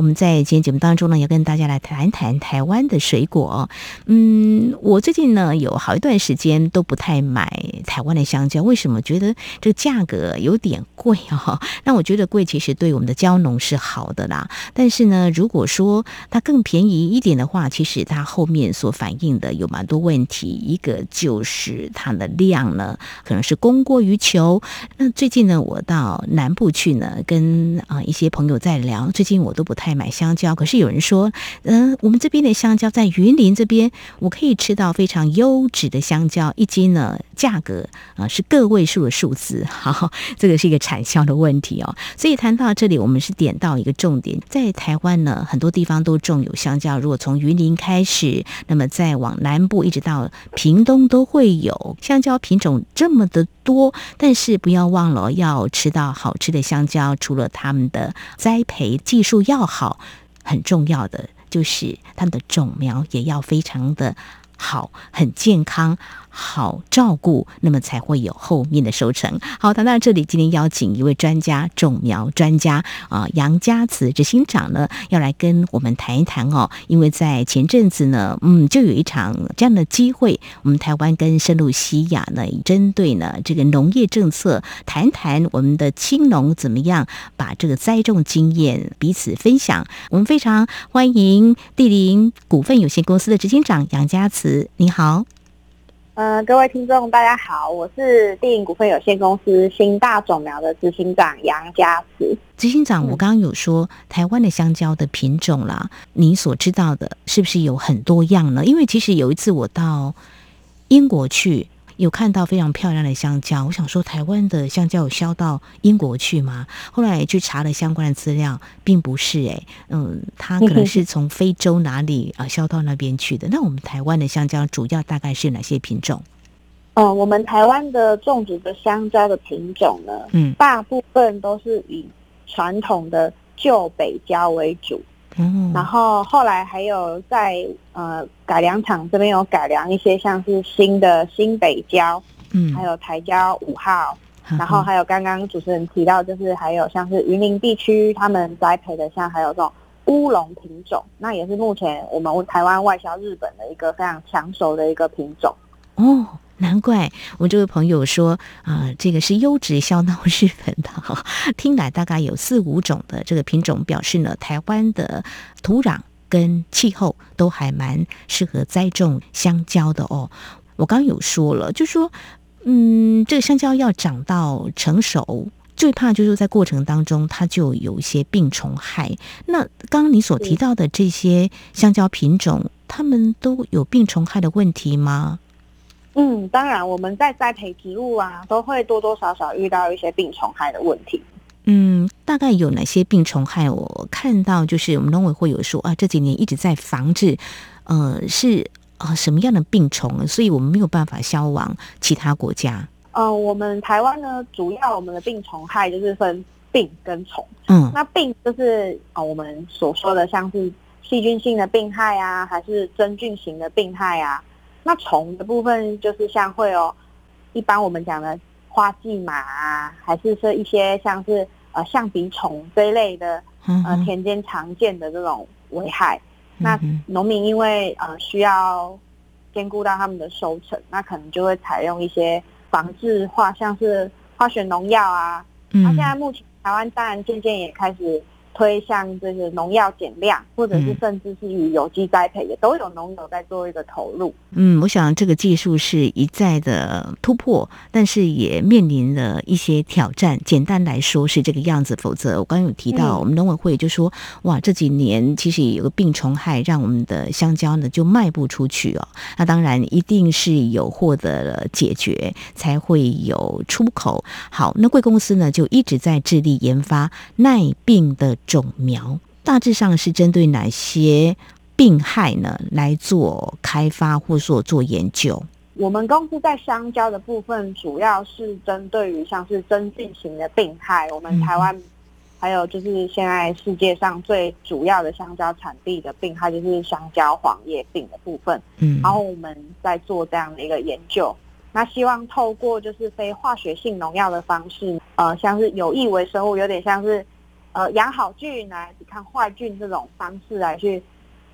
我们在今天节目当中呢，要跟大家来谈谈台湾的水果。嗯，我最近呢有好一段时间都不太买台湾的香蕉，为什么？觉得这个价格有点贵啊。那我觉得贵其实对我们的蕉农是好的啦。但是呢，如果说它更便宜一点的话，其实它后面所反映的有蛮多问题。一个就是它的量呢，可能是供过于求。那最近呢，我到南部去呢，跟啊一些朋友在聊，最近我都不太。买香蕉，可是有人说，嗯，我们这边的香蕉在云林这边，我可以吃到非常优质的香蕉，一斤呢价格啊是个位数的数字，好，这个是一个产销的问题哦。所以谈到这里，我们是点到一个重点，在台湾呢，很多地方都种有香蕉。如果从云林开始，那么再往南部一直到屏东都会有香蕉品种这么的多，但是不要忘了要吃到好吃的香蕉，除了他们的栽培技术要好。好，很重要的就是它的种苗也要非常的好，很健康。好照顾，那么才会有后面的收成。好，谈到这里，今天邀请一位专家，种苗专家啊，杨家慈执行长呢，要来跟我们谈一谈哦。因为在前阵子呢，嗯，就有一场这样的机会，我们台湾跟圣露西亚呢，针对呢这个农业政策，谈谈我们的青农怎么样把这个栽种经验彼此分享。我们非常欢迎地林股份有限公司的执行长杨家慈，你好。嗯，各位听众，大家好，我是电影股份有限公司新大种苗的执行长杨家慈。执行长，我刚刚有说台湾的香蕉的品种啦，你所知道的是不是有很多样呢？因为其实有一次我到英国去。有看到非常漂亮的香蕉，我想说台湾的香蕉有销到英国去吗？后来去查了相关的资料，并不是哎，嗯，它可能是 从非洲哪里啊销到那边去的。那我们台湾的香蕉主要大概是哪些品种？嗯，我们台湾的种植的香蕉的品种呢，嗯，大部分都是以传统的旧北蕉为主。嗯，然后后来还有在呃改良厂这边有改良一些像是新的新北郊，嗯，还有台蕉五号，然后还有刚刚主持人提到就是还有像是云林地区他们栽培的像还有这种乌龙品种，那也是目前我们台湾外销日本的一个非常抢手的一个品种。哦。难怪我这位朋友说啊，这个是优质销到日本的哈。听来大概有四五种的这个品种，表示呢，台湾的土壤跟气候都还蛮适合栽种香蕉的哦。我刚有说了，就说嗯，这个香蕉要长到成熟，最怕就是在过程当中它就有一些病虫害。那刚刚你所提到的这些香蕉品种，它们都有病虫害的问题吗？嗯，当然，我们在栽培植物啊，都会多多少少遇到一些病虫害的问题。嗯，大概有哪些病虫害？我看到就是我们农委会有说啊，这几年一直在防治，呃，是啊什么样的病虫？所以我们没有办法销往其他国家。呃，我们台湾呢，主要我们的病虫害就是分病跟虫。嗯，那病就是啊，我们所说的像是细菌性的病害啊，还是真菌型的病害啊？那虫的部分就是像会有，一般我们讲的花季马啊，还是说一些像是呃象鼻虫这一类的，呃田间常见的这种危害。那农民因为呃需要兼顾到他们的收成，那可能就会采用一些防治化，像是化学农药啊。那现在目前台湾当然渐渐也开始。推向这个农药减量，或者是甚至是与有机栽培，也都有农友在做一个投入。嗯，我想这个技术是一再的突破，但是也面临了一些挑战。简单来说是这个样子，否则我刚刚有提到，我们农委会就说，哇，这几年其实有个病虫害，让我们的香蕉呢就卖不出去哦。那当然一定是有获得了解决，才会有出口。好，那贵公司呢就一直在致力研发耐病的。种苗大致上是针对哪些病害呢来做开发或者说做研究？我们公司在香蕉的部分，主要是针对于像是真菌型的病害。我们台湾还有就是现在世界上最主要的香蕉产地的病害，就是香蕉黄叶病的部分。嗯，然后我们在做这样的一个研究，那希望透过就是非化学性农药的方式，呃，像是有益微生物，有点像是呃养好菌来抵抗坏菌这种方式来去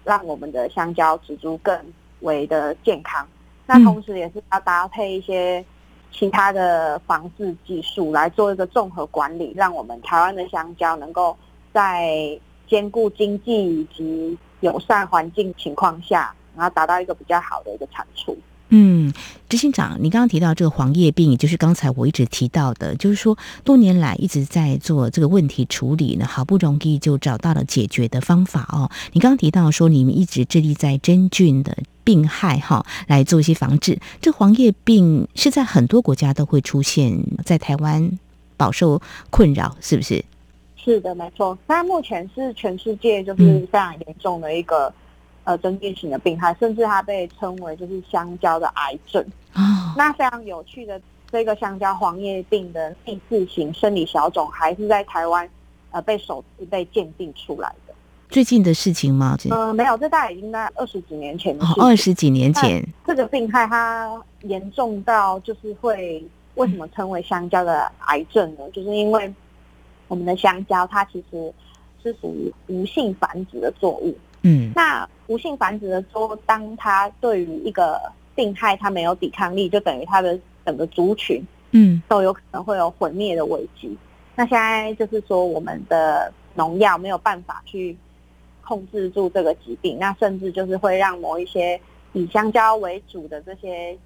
让我们的香蕉植株更为的健康。那同时也是要搭配一些其他的防治技术来做一个综合管理，让我们台湾的香蕉能够在兼顾经济以及友善环境情况下，然后达到一个比较好的一个产出。嗯，执行长，你刚刚提到这个黄叶病，也就是刚才我一直提到的，就是说多年来一直在做这个问题处理呢，好不容易就找到了解决的方法哦。你刚刚提到说，你们一直致力在真菌的病害哈来做一些防治。这黄叶病是在很多国家都会出现，在台湾饱受困扰，是不是？是的，没错。那目前是全世界就是非常严重的一个。呃，真菌型的病害，甚至它被称为就是香蕉的癌症啊。那非常有趣的，这个香蕉黄叶病的第四型生理小种，还是在台湾呃被首次被鉴定出来的。最近的事情吗？呃，没有，这大概已经在二十几年前。二十几年前，这个病害它严重到就是会为什么称为香蕉的癌症呢？就是因为我们的香蕉它其实是属于无性繁殖的作物。嗯，那无性繁殖的说，当它对于一个病害它没有抵抗力，就等于它的整个族群，嗯，都有可能会有毁灭的危机。那现在就是说，我们的农药没有办法去控制住这个疾病，那甚至就是会让某一些以香蕉为主的这些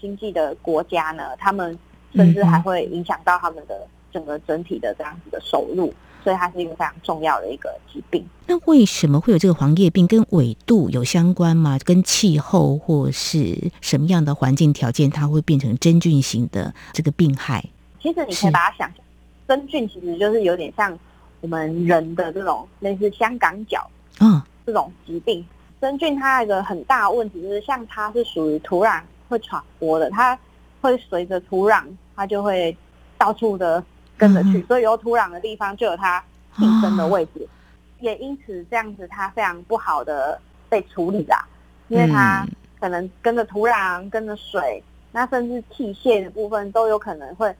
经济的国家呢，他们甚至还会影响到他们的整个整体的这样子的收入。所以它是一个非常重要的一个疾病。那为什么会有这个黄叶病？跟纬度有相关吗？跟气候或是什么样的环境条件，它会变成真菌型的这个病害？其实你可以把它想象，真菌其实就是有点像我们人的这种类似香港脚啊这种疾病。真菌它一个很大的问题就是，像它是属于土壤会传播的，它会随着土壤，它就会到处的。跟着去，所以有土壤的地方就有它寄生的位置，也因此这样子它非常不好的被处理啦，因为它可能跟着土壤、跟着水，那甚至器械的部分都有可能会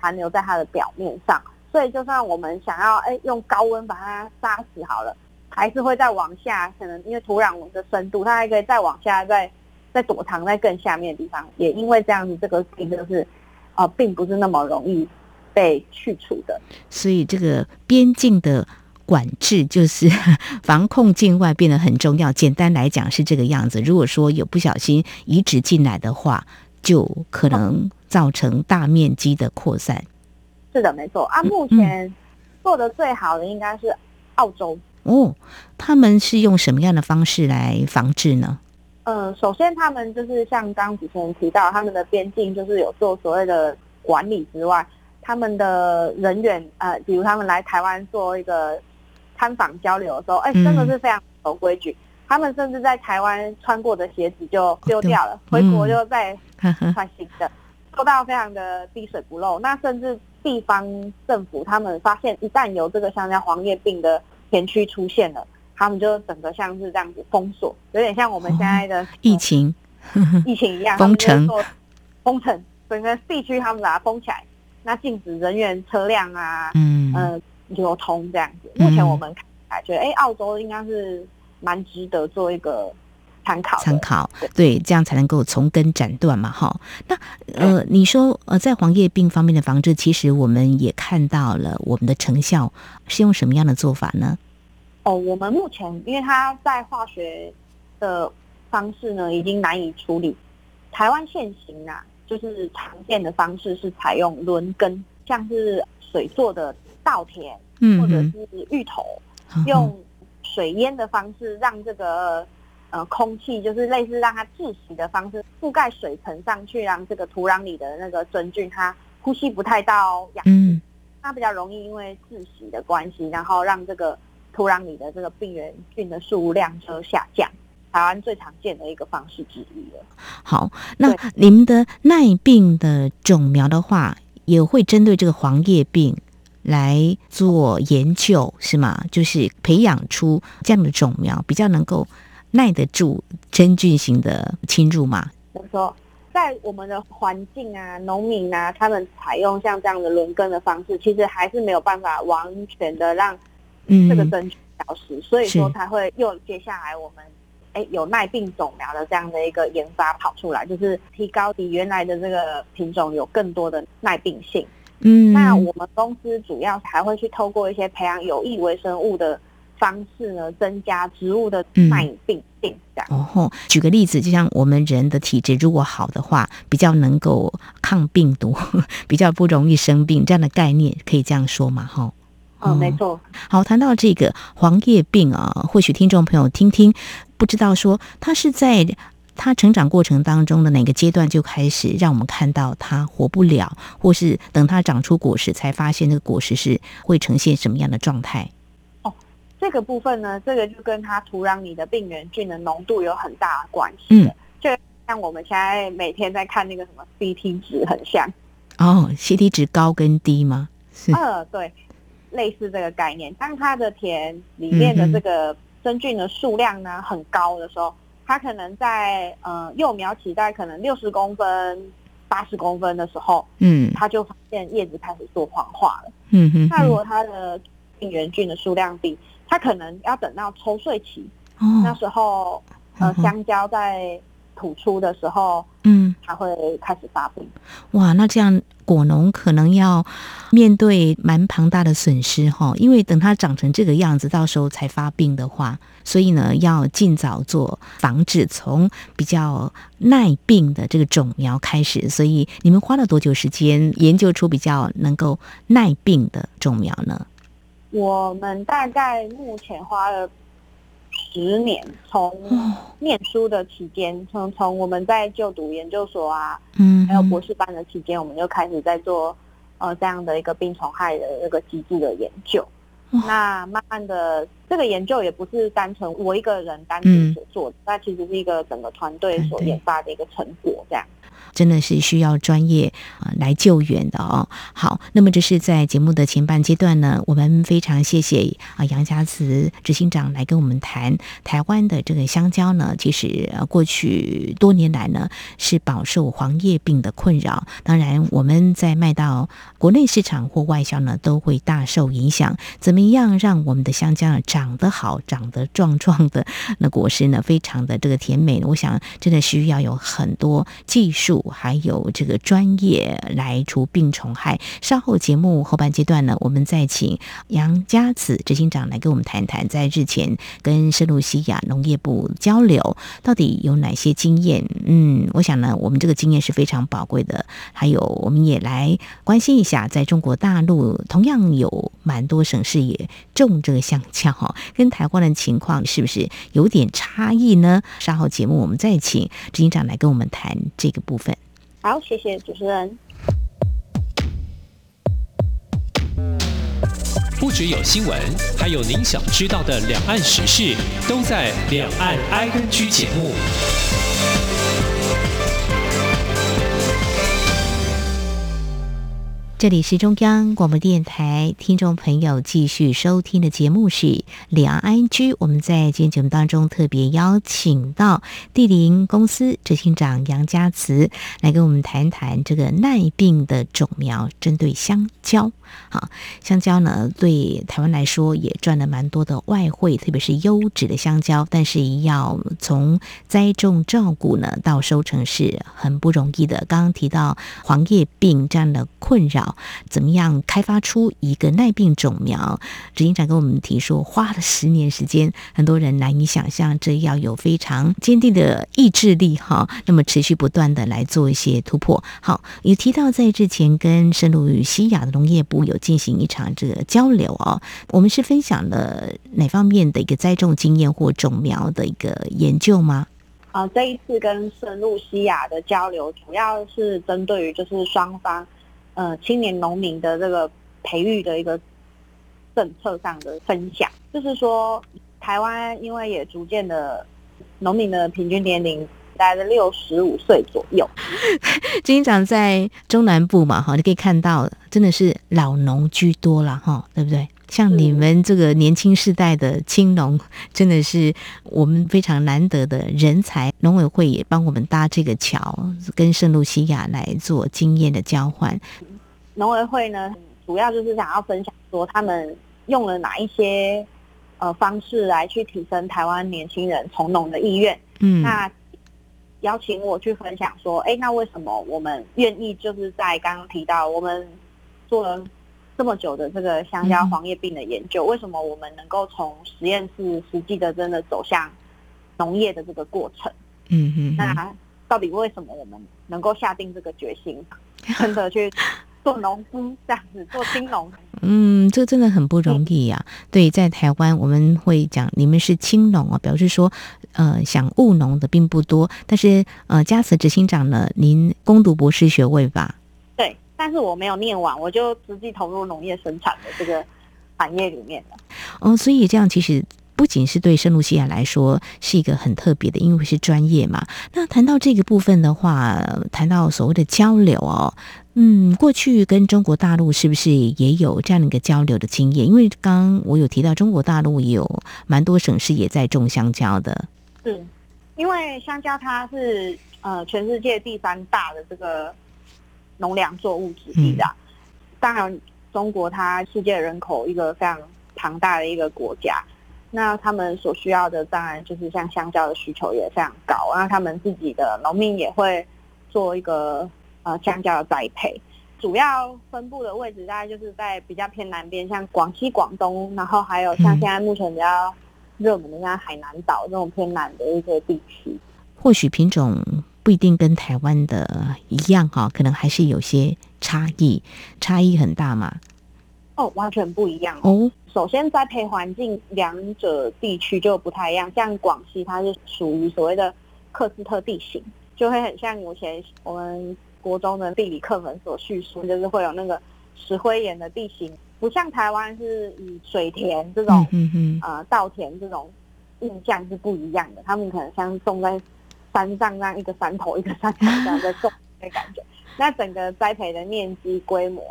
残留在它的表面上，所以就算我们想要哎用高温把它杀死好了，还是会再往下，可能因为土壤的深度，它还可以再往下再再躲藏在更下面的地方，也因为这样子这个病就是呃并不是那么容易。被去除的，所以这个边境的管制就是 防控境外变得很重要。简单来讲是这个样子。如果说有不小心移植进来的话，就可能造成大面积的扩散。是的，没错。啊，目前做的最好的应该是澳洲哦。他们是用什么样的方式来防治呢？呃，首先他们就是像刚主持人提到，他们的边境就是有做所谓的管理之外。他们的人员，呃，比如他们来台湾做一个参访交流的时候，哎，真的是非常守规矩。他们甚至在台湾穿过的鞋子就丢掉了，回国就再穿新的，做到非常的滴水不漏。那甚至地方政府他们发现，一旦有这个香蕉黄叶病的田区出现了，他们就整个像是这样子封锁，有点像我们现在的疫情疫情一样，封城封城，整个地区他们把它封起来。那禁止人员、车辆啊，嗯，呃，流通这样子。目前我们看来觉得，哎，澳洲应该是蛮值得做一个参考。参考，对，这样才能够从根斩断嘛，哈。那呃，你说呃，在黄叶病方面的防治，其实我们也看到了我们的成效，是用什么样的做法呢？哦，我们目前因为它在化学的方式呢，已经难以处理。台湾现行啊。就是常见的方式是采用轮耕，像是水做的稻田，或者是芋头，用水淹的方式让这个呃空气，就是类似让它窒息的方式覆盖水层上去，让这个土壤里的那个真菌它呼吸不太到氧气，它比较容易因为窒息的关系，然后让这个土壤里的这个病原菌的数量就下降。台湾最常见的一个方式之一了。好，那你们的耐病的种苗的话，也会针对这个黄叶病来做研究，是吗？就是培养出这样的种苗，比较能够耐得住真菌型的侵入嘛？我说。在我们的环境啊，农民啊，他们采用像这样的轮耕的方式，其实还是没有办法完全的让这个真菌消失，所以说才会又接下来我们哎有耐病种苗的这样的一个研发跑出来，就是提高比原来的这个品种有更多的耐病性。嗯，那我们公司主要还会去透过一些培养有益微生物的。方式呢，增加植物的耐病性。这样哦举个例子，就像我们人的体质如果好的话，比较能够抗病毒，比较不容易生病，这样的概念可以这样说嘛？哈。哦，没错。好，谈到这个黄叶病啊，或许听众朋友听听，不知道说它是在它成长过程当中的哪个阶段就开始让我们看到它活不了，或是等它长出果实才发现那个果实是会呈现什么样的状态？这个部分呢，这个就跟它土壤里的病原菌的浓度有很大的关系。嗯，就像我们现在每天在看那个什么 CT 值，很像。哦，CT 值高跟低吗？是。呃，对，类似这个概念。当它的田里面的这个真菌的数量呢很高的时候，它可能在呃幼苗期在可能六十公分、八十公分的时候，嗯，它就发现叶子开始做黄化了。嗯哼。那如果它的病原菌的数量低，它可能要等到抽穗期，那时候呃香蕉在吐出的时候，嗯，才会开始发病。哇，那这样果农可能要面对蛮庞大的损失哈，因为等它长成这个样子，到时候才发病的话，所以呢要尽早做防治，从比较耐病的这个种苗开始。所以你们花了多久时间研究出比较能够耐病的种苗呢？我们大概目前花了十年，从念书的期间，从从我们在就读研究所啊，嗯，还有博士班的期间，我们就开始在做呃这样的一个病虫害的那个机制的研究。那慢慢的，这个研究也不是单纯我一个人单独所做的，那其实是一个整个团队所研发的一个成果，这样。真的是需要专业啊来救援的哦。好，那么这是在节目的前半阶段呢，我们非常谢谢啊杨家慈执行长来跟我们谈台湾的这个香蕉呢，其实呃过去多年来呢是饱受黄叶病的困扰。当然，我们在卖到国内市场或外销呢，都会大受影响。怎么样让我们的香蕉长得好、长得壮壮的那果实呢，非常的这个甜美？我想真的需要有很多技术。还有这个专业来除病虫害。稍后节目后半阶段呢，我们再请杨家子执行长来跟我们谈谈，在日前跟圣露西亚农业部交流，到底有哪些经验？嗯，我想呢，我们这个经验是非常宝贵的。还有，我们也来关心一下，在中国大陆同样有蛮多省市也种这个香蕉，哈，跟台湾的情况是不是有点差异呢？稍后节目我们再请执行长来跟我们谈这个部分。好，谢谢主持人。不只有新闻，还有您想知道的两岸时事，都在《两岸 I N G》节目。这里是中央广播电台，听众朋友继续收听的节目是两岸 I G。我们在今天节目当中特别邀请到地灵公司执行长杨家慈来跟我们谈谈这个耐病的种苗，针对香蕉。好，香蕉呢，对台湾来说也赚了蛮多的外汇，特别是优质的香蕉。但是要从栽种、照顾呢，到收成是很不容易的。刚刚提到黄叶病这样的困扰，怎么样开发出一个耐病种苗？执行长跟我们提说，花了十年时间，很多人难以想象，这要有非常坚定的意志力哈。那么持续不断的来做一些突破。好，也提到在之前跟圣路与西亚的农业部。有进行一场这个交流哦，我们是分享了哪方面的一个栽种经验或种苗的一个研究吗？啊，这一次跟圣露西亚的交流，主要是针对于就是双方呃青年农民的这个培育的一个政策上的分享，就是说台湾因为也逐渐的农民的平均年龄大概六十五岁左右。经常在中南部嘛，哈，你可以看到，真的是老农居多了，哈，对不对？像你们这个年轻世代的青农，真的是我们非常难得的人才。农委会也帮我们搭这个桥，跟圣露西亚来做经验的交换。农委会呢，主要就是想要分享说，他们用了哪一些呃方式来去提升台湾年轻人从农的意愿。嗯，那邀请我去分享说，哎，那为什么我们愿意就是在刚刚提到我们做了。这么久的这个香蕉黄叶病的研究，为什么我们能够从实验室实际的真的走向农业的这个过程？嗯嗯，那到底为什么我们能够下定这个决心，真的去做农夫这样子做青农？嗯，这个真的很不容易呀。对，在台湾我们会讲你们是青农啊，表示说呃想务农的并不多。但是呃，嘉慈执行长呢，您攻读博士学位吧？但是我没有念完，我就直接投入农业生产的这个产业里面了。哦，所以这样其实不仅是对圣露西亚来说是一个很特别的，因为是专业嘛。那谈到这个部分的话，谈到所谓的交流哦，嗯，过去跟中国大陆是不是也有这样的一个交流的经验？因为刚刚我有提到中国大陆也有蛮多省市也在种香蕉的。是，因为香蕉它是呃全世界第三大的这个。农粮作物之一的，当然，中国它世界人口一个非常庞大的一个国家，那他们所需要的当然就是像香蕉的需求也非常高，那他们自己的农民也会做一个呃香蕉的栽培，主要分布的位置大概就是在比较偏南边，像广西、广东，然后还有像现在目前比较热门的像海南岛这种偏南的一些地区，或许品种。不一定跟台湾的一样哈，可能还是有些差异，差异很大嘛。哦，完全不一样哦。首先，栽培环境两者地区就不太一样，像广西它是属于所谓的克斯特地形，就会很像以前我们国中的地理课本所叙述，就是会有那个石灰岩的地形，不像台湾是以水田这种，嗯嗯，呃，稻田这种印象是不一样的，他们可能像种在。山上那一个山头一个山头这样在种的感觉，那整个栽培的面积规模，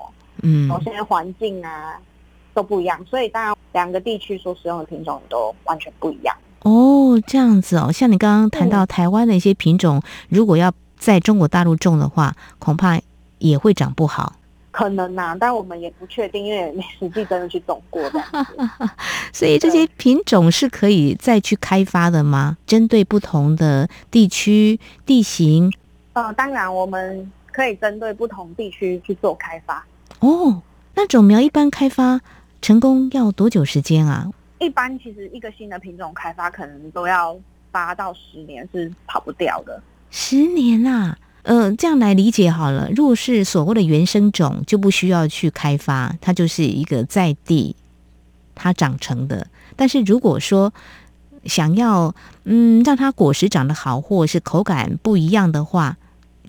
嗯，我现在环境啊都不一样，所以当然两个地区所使用的品种都完全不一样。哦，这样子哦，像你刚刚谈到台湾的一些品种，如果要在中国大陆种的话，恐怕也会长不好。可能呐，但我们也不确定，因为没实际真的去种过的。所以这些品种是可以再去开发的吗？针对不同的地区地形？呃，当然我们可以针对不同地区去做开发。哦，那种苗一般开发成功要多久时间啊？一般其实一个新的品种开发可能都要八到十年，是跑不掉的。十年啊！呃，这样来理解好了。如果是所谓的原生种，就不需要去开发，它就是一个在地它长成的。但是如果说想要嗯让它果实长得好，或者是口感不一样的话，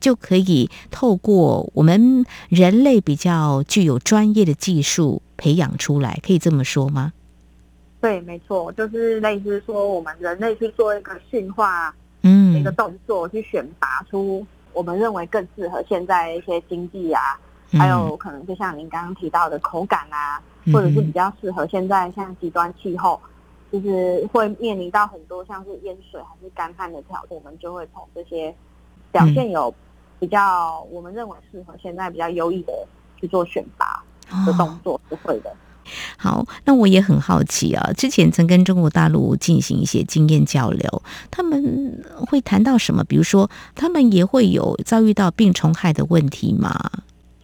就可以透过我们人类比较具有专业的技术培养出来，可以这么说吗？对，没错，就是类似说我们人类去做一个驯化，嗯，一个动作去选拔出。我们认为更适合现在一些经济啊，还有可能就像您刚刚提到的口感啊，或者是比较适合现在像极端气候，就是会面临到很多像是淹水还是干旱的挑战，我们就会从这些表现有比较我们认为适合现在比较优异的去做选拔的动作，是会的。好，那我也很好奇啊。之前曾跟中国大陆进行一些经验交流，他们会谈到什么？比如说，他们也会有遭遇到病虫害的问题吗？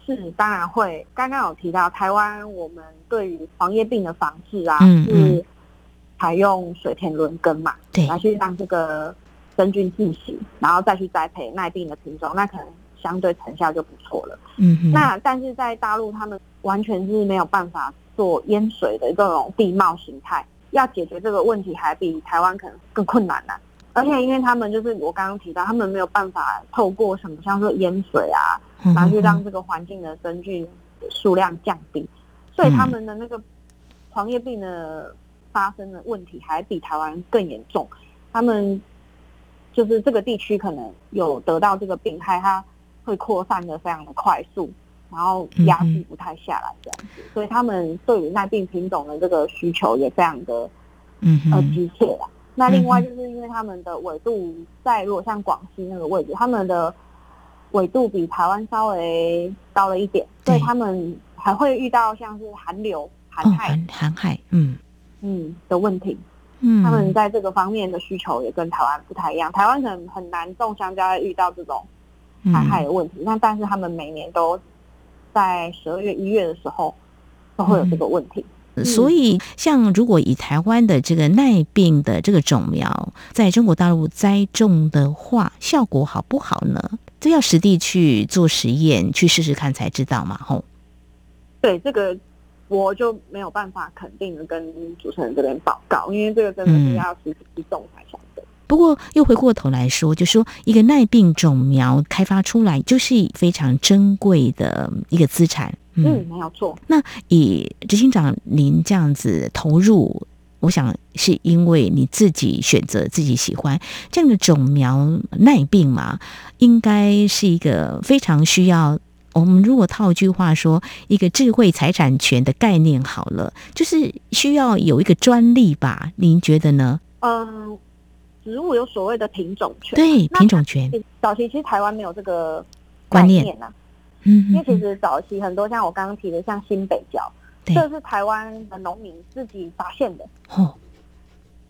是，当然会。刚刚有提到台湾，我们对于黄叶病的防治啊，是采用水田轮耕嘛，对，来去让这个真菌进行，然后再去栽培耐病的品种，那可能相对成效就不错了。嗯，那但是在大陆，他们完全是没有办法。做淹水的这种地貌形态，要解决这个问题还比台湾可能更困难呢。而且因为他们就是我刚刚提到，他们没有办法透过什么像说淹水啊，然后去让这个环境的真菌数量降低，所以他们的那个黄叶病的发生的问题还比台湾更严重。他们就是这个地区可能有得到这个病害，它会扩散的非常的快速，然后压制不太下来这样子，所以他们对于耐病品种的这个需求也非常的嗯呃急切啦。那另外就是因为他们的纬度在如果像广西那个位置，他们的纬度比台湾稍微高了一点，所以他们还会遇到像是寒流、寒害、寒害，嗯嗯的问题。嗯，他们在这个方面的需求也跟台湾不太一样。台湾可能很难种香蕉遇到这种寒害的问题，那但是他们每年都在十二月、一月的时候都会有这个问题。所以，像如果以台湾的这个耐病的这个种苗在中国大陆栽种的话，效果好不好呢？这要实地去做实验，去试试看才知道嘛。吼，对这个。我就没有办法肯定的跟主持人这边报告，因为这个真的是要实际种才晓得。不过又回过头来说，就说一个耐病种苗开发出来，就是非常珍贵的一个资产。嗯，没有错。那以执行长您这样子投入，我想是因为你自己选择自己喜欢这样的种苗耐病嘛，应该是一个非常需要。我们如果套句话说，一个智慧财产权的概念好了，就是需要有一个专利吧？您觉得呢？嗯，植物有所谓的品种权，对品种权。早期其实台湾没有这个观念。呐，嗯，因为其实早期很多像我刚刚提的，像新北角，这是台湾的农民自己发现的。哦，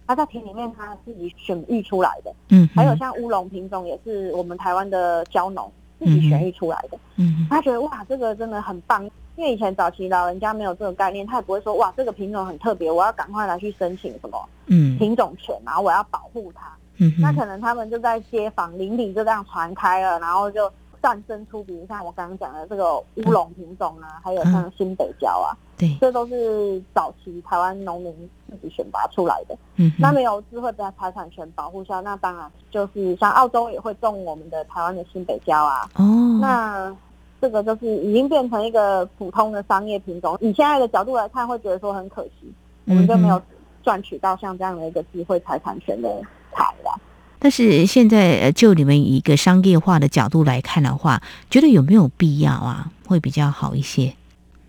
他在田里面他自己选育出来的，嗯，还有像乌龙品种也是我们台湾的蕉农。自己选育出来的，嗯，他觉得哇，这个真的很棒，因为以前早期老人家没有这个概念，他也不会说哇，这个品种很特别，我要赶快来去申请什么，嗯，品种权，然后我要保护它，嗯，那可能他们就在街坊邻里就这样传开了，然后就。诞生出，比如像我刚刚讲的这个乌龙品种啊，还有像新北椒啊，对，这都是早期台湾农民自己选拔出来的。嗯，那没有智慧在财产权保护下，那当然就是像澳洲也会种我们的台湾的新北椒啊。哦，那这个就是已经变成一个普通的商业品种。以现在的角度来看，会觉得说很可惜，我们就没有赚取到像这样的一个智慧财产权的财了。但是现在，就你们一个商业化的角度来看的话，觉得有没有必要啊？会比较好一些。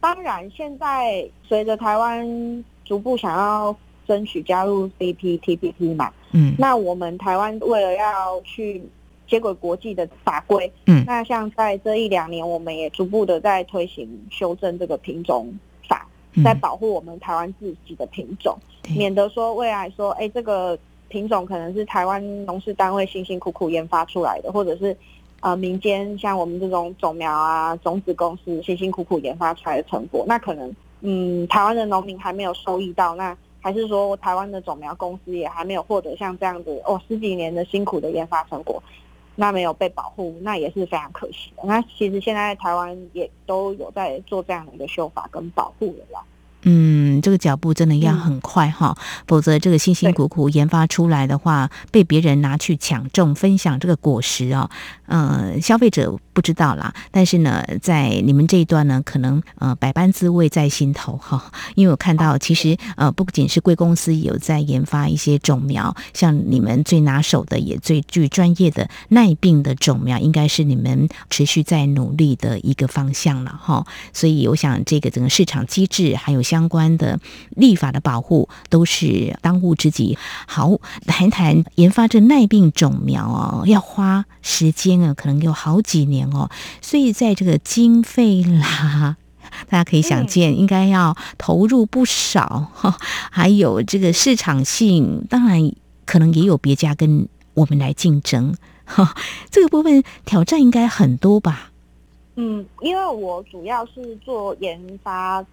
当然，现在随着台湾逐步想要争取加入 CPTPP 嘛，嗯，那我们台湾为了要去接轨国际的法规，嗯，那像在这一两年，我们也逐步的在推行修正这个品种法，在保护我们台湾自己的品种，免得说未来说，哎，这个。品种可能是台湾农事单位辛辛苦苦研发出来的，或者是呃民间像我们这种种苗啊种子公司辛辛苦苦研发出来的成果，那可能嗯台湾的农民还没有收益到，那还是说台湾的种苗公司也还没有获得像这样子哦十几年的辛苦的研发成果，那没有被保护，那也是非常可惜的。那其实现在台湾也都有在做这样的一个修法跟保护了啦。嗯，这个脚步真的要很快哈，否则这个辛辛苦苦研发出来的话，被别人拿去抢种分享这个果实哦，呃，消费者不知道啦。但是呢，在你们这一段呢，可能呃百般滋味在心头哈。因为我看到，其实呃不仅是贵公司有在研发一些种苗，像你们最拿手的也最具专业的耐病的种苗，应该是你们持续在努力的一个方向了哈。所以我想，这个整个市场机制还有像。相关的立法的保护都是当务之急。好，谈谈研发这耐病种苗哦，要花时间啊，可能有好几年哦。所以在这个经费啦，大家可以想见，应该要投入不少。还有这个市场性，当然可能也有别家跟我们来竞争。这个部分挑战应该很多吧？嗯，因为我主要是做研发。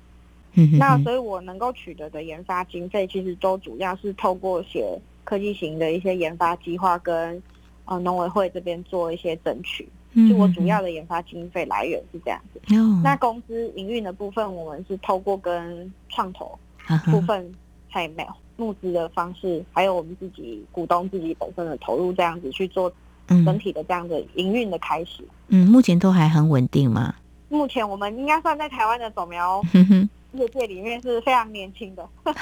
那所以，我能够取得的研发经费，其实都主要是透过写科技型的一些研发计划，跟呃农委会这边做一些争取。就我主要的研发经费来源是这样子。那公司营运的部分，我们是透过跟创投部分还没有募资的方式，还有我们自己股东自己本身的投入，这样子去做整体的这样的营运的开始。嗯，目前都还很稳定吗？目前我们应该算在台湾的种苗。业界里面是非常年轻的。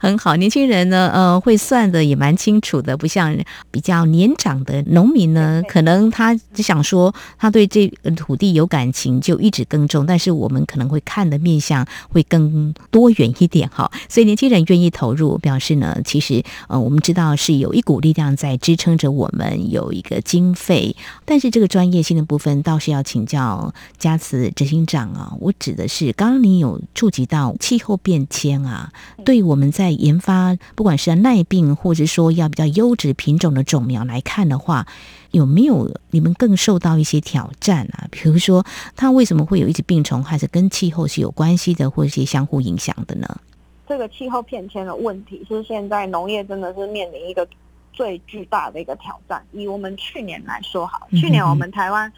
很好，年轻人呢，呃，会算的也蛮清楚的，不像比较年长的农民呢，可能他只想说他对这土地有感情，就一直耕种。但是我们可能会看的面相会更多元一点哈，所以年轻人愿意投入，表示呢，其实呃，我们知道是有一股力量在支撑着我们有一个经费。但是这个专业性的部分倒是要请教嘉慈执行长啊，我指的是刚刚你有触及到气候变迁啊，对我们在研发，不管是耐病，或者说要比较优质品种的种苗来看的话，有没有你们更受到一些挑战啊？比如说，它为什么会有一只病虫，还是跟气候是有关系的，或者一些相互影响的呢？这个气候变迁的问题是现在农业真的是面临一个最巨大的一个挑战。以我们去年来说，好，去年我们台湾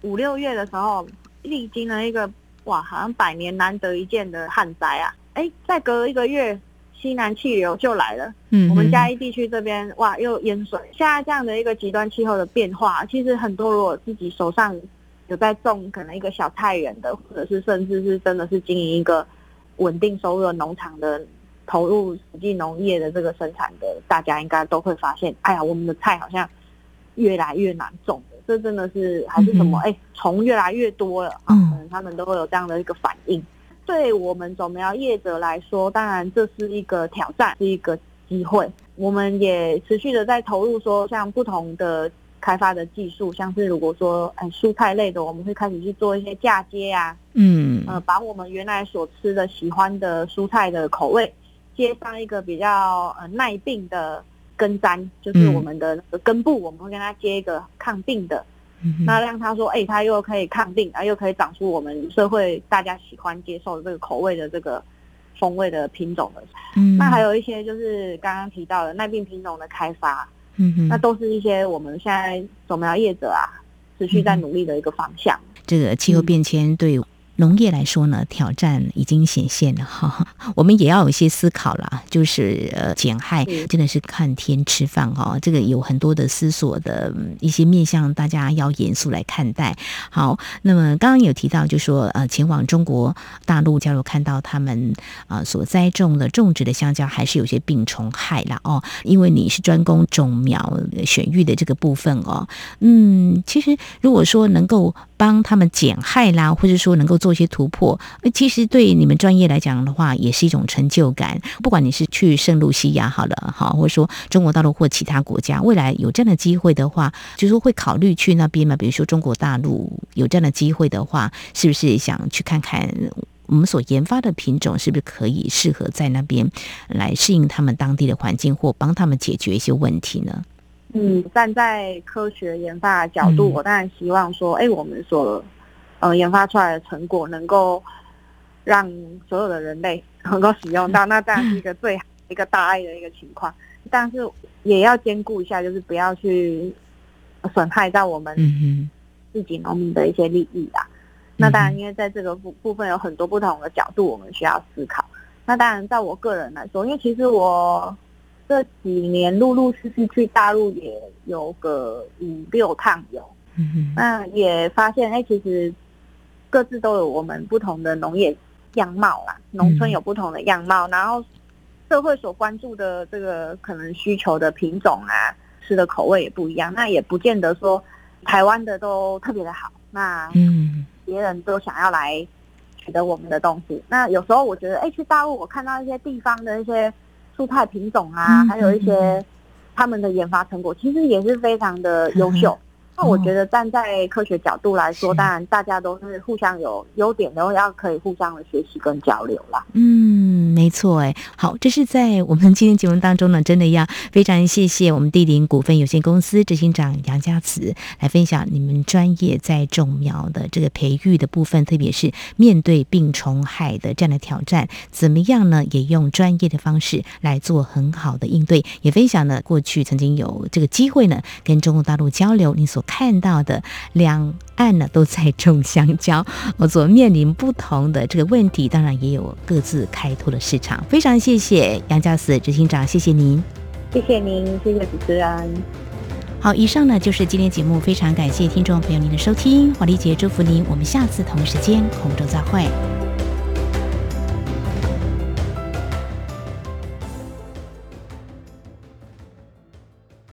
五六月的时候，历经了一个哇，好像百年难得一见的旱灾啊！哎，再隔一个月。西南气流就来了，嗯，我们嘉义地区这边哇又淹水。现在这样的一个极端气候的变化，其实很多如果自己手上有在种可能一个小菜园的，或者是甚至是真的是经营一个稳定收入的农场的，投入实际农业的这个生产的，大家应该都会发现，哎呀，我们的菜好像越来越难种的，这真的是还是什么？哎，虫越来越多了啊，可能他们都会有这样的一个反应。对我们种苗业者来说，当然这是一个挑战，是一个机会。我们也持续的在投入，说像不同的开发的技术，像是如果说哎蔬菜类的，我们会开始去做一些嫁接啊，嗯，呃，把我们原来所吃的喜欢的蔬菜的口味，接上一个比较呃耐病的根砧，就是我们的根部，我们会跟它接一个抗病的。那让他说，哎，他又可以抗病，啊，又可以长出我们社会大家喜欢接受的这个口味的这个风味的品种的。嗯，那还有一些就是刚刚提到的耐病品种的开发，嗯哼，那都是一些我们现在种苗业者啊持续在努力的一个方向。这个气候变迁对。农业来说呢，挑战已经显现了哈，我们也要有一些思考了，就是呃减害真的是看天吃饭哈，这个有很多的思索的一些面向，大家要严肃来看待。好，那么刚刚有提到，就说呃前往中国大陆，假如看到他们啊所栽种的种植的香蕉，还是有些病虫害了哦，因为你是专攻种苗选育的这个部分哦，嗯，其实如果说能够帮他们减害啦，或者说能够做一些突破，其实对你们专业来讲的话，也是一种成就感。不管你是去圣露西亚好了，好，或者说中国大陆或其他国家，未来有这样的机会的话，就是说会考虑去那边嘛？比如说中国大陆有这样的机会的话，是不是想去看看我们所研发的品种是不是可以适合在那边来适应他们当地的环境，或帮他们解决一些问题呢？嗯，站在科学研发的角度，我当然希望说，哎，我们所呃，研发出来的成果能够让所有的人类能够使用到，那当然是一个最好一个大爱的一个情况。但是也要兼顾一下，就是不要去损害到我们自己农民的一些利益啊。那当然，因为在这个部部分有很多不同的角度，我们需要思考。那当然，在我个人来说，因为其实我这几年陆陆续续去大陆也有个五六趟有，那也发现，哎，其实。各自都有我们不同的农业样貌啦，农村有不同的样貌，然后社会所关注的这个可能需求的品种啊，吃的口味也不一样，那也不见得说台湾的都特别的好，那嗯，别人都想要来取得我们的东西。那有时候我觉得，哎，去大陆我看到一些地方的一些蔬菜品种啊，还有一些他们的研发成果，其实也是非常的优秀。那我觉得站在科学角度来说，当然大家都是互相有优点，然后要可以互相的学习跟交流啦。嗯，没错，哎，好，这是在我们今天节目当中呢，真的要非常谢谢我们地林股份有限公司执行长杨家慈来分享你们专业在种苗的这个培育的部分，特别是面对病虫害的这样的挑战，怎么样呢？也用专业的方式来做很好的应对，也分享了过去曾经有这个机会呢，跟中国大陆交流，你所看到的两岸呢都在种香蕉，我所面临不同的这个问题，当然也有各自开拓的市场。非常谢谢杨家慈执行长，谢谢您，谢谢您，谢谢主持人。好，以上呢就是今天节目，非常感谢听众朋友您的收听，华丽姐祝福您，我们下次同一时间空中再会。